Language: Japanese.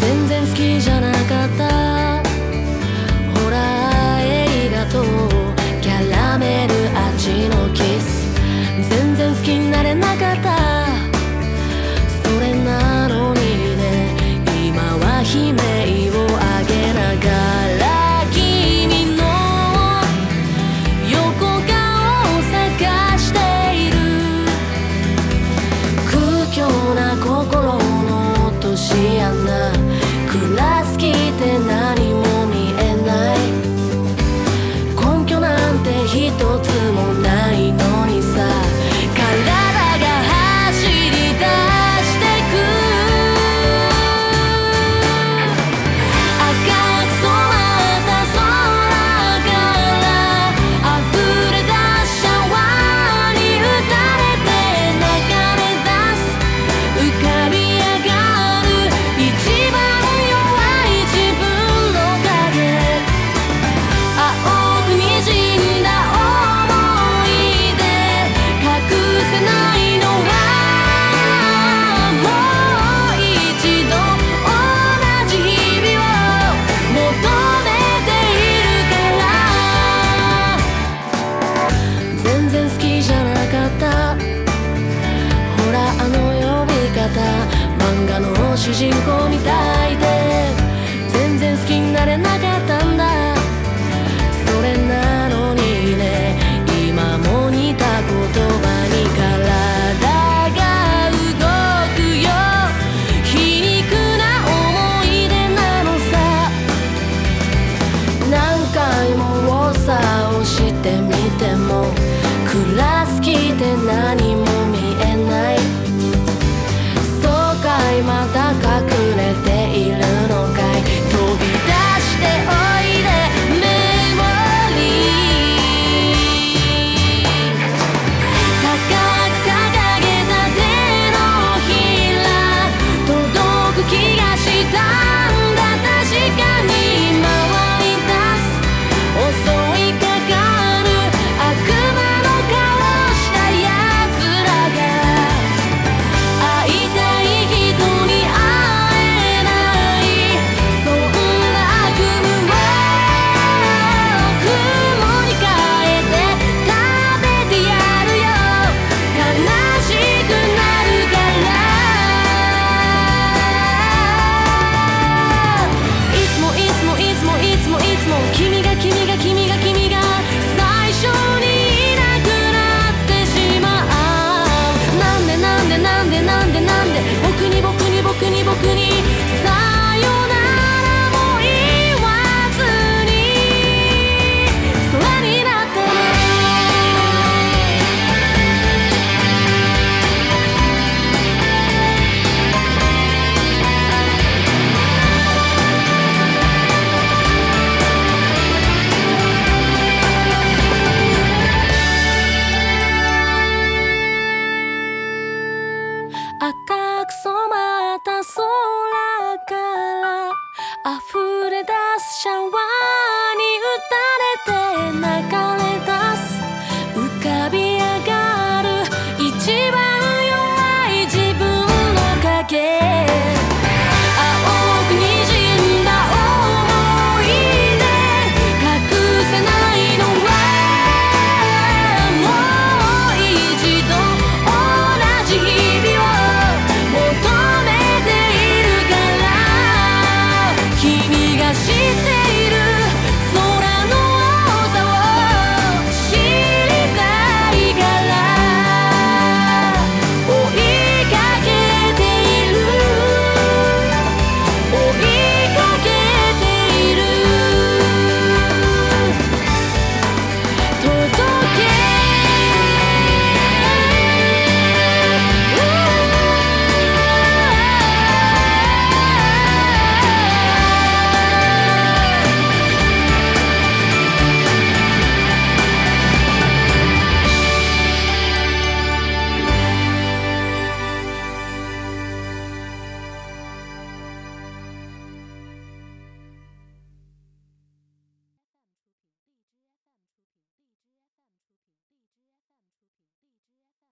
全然好きじゃなかった。て何僕に僕に空から溢れ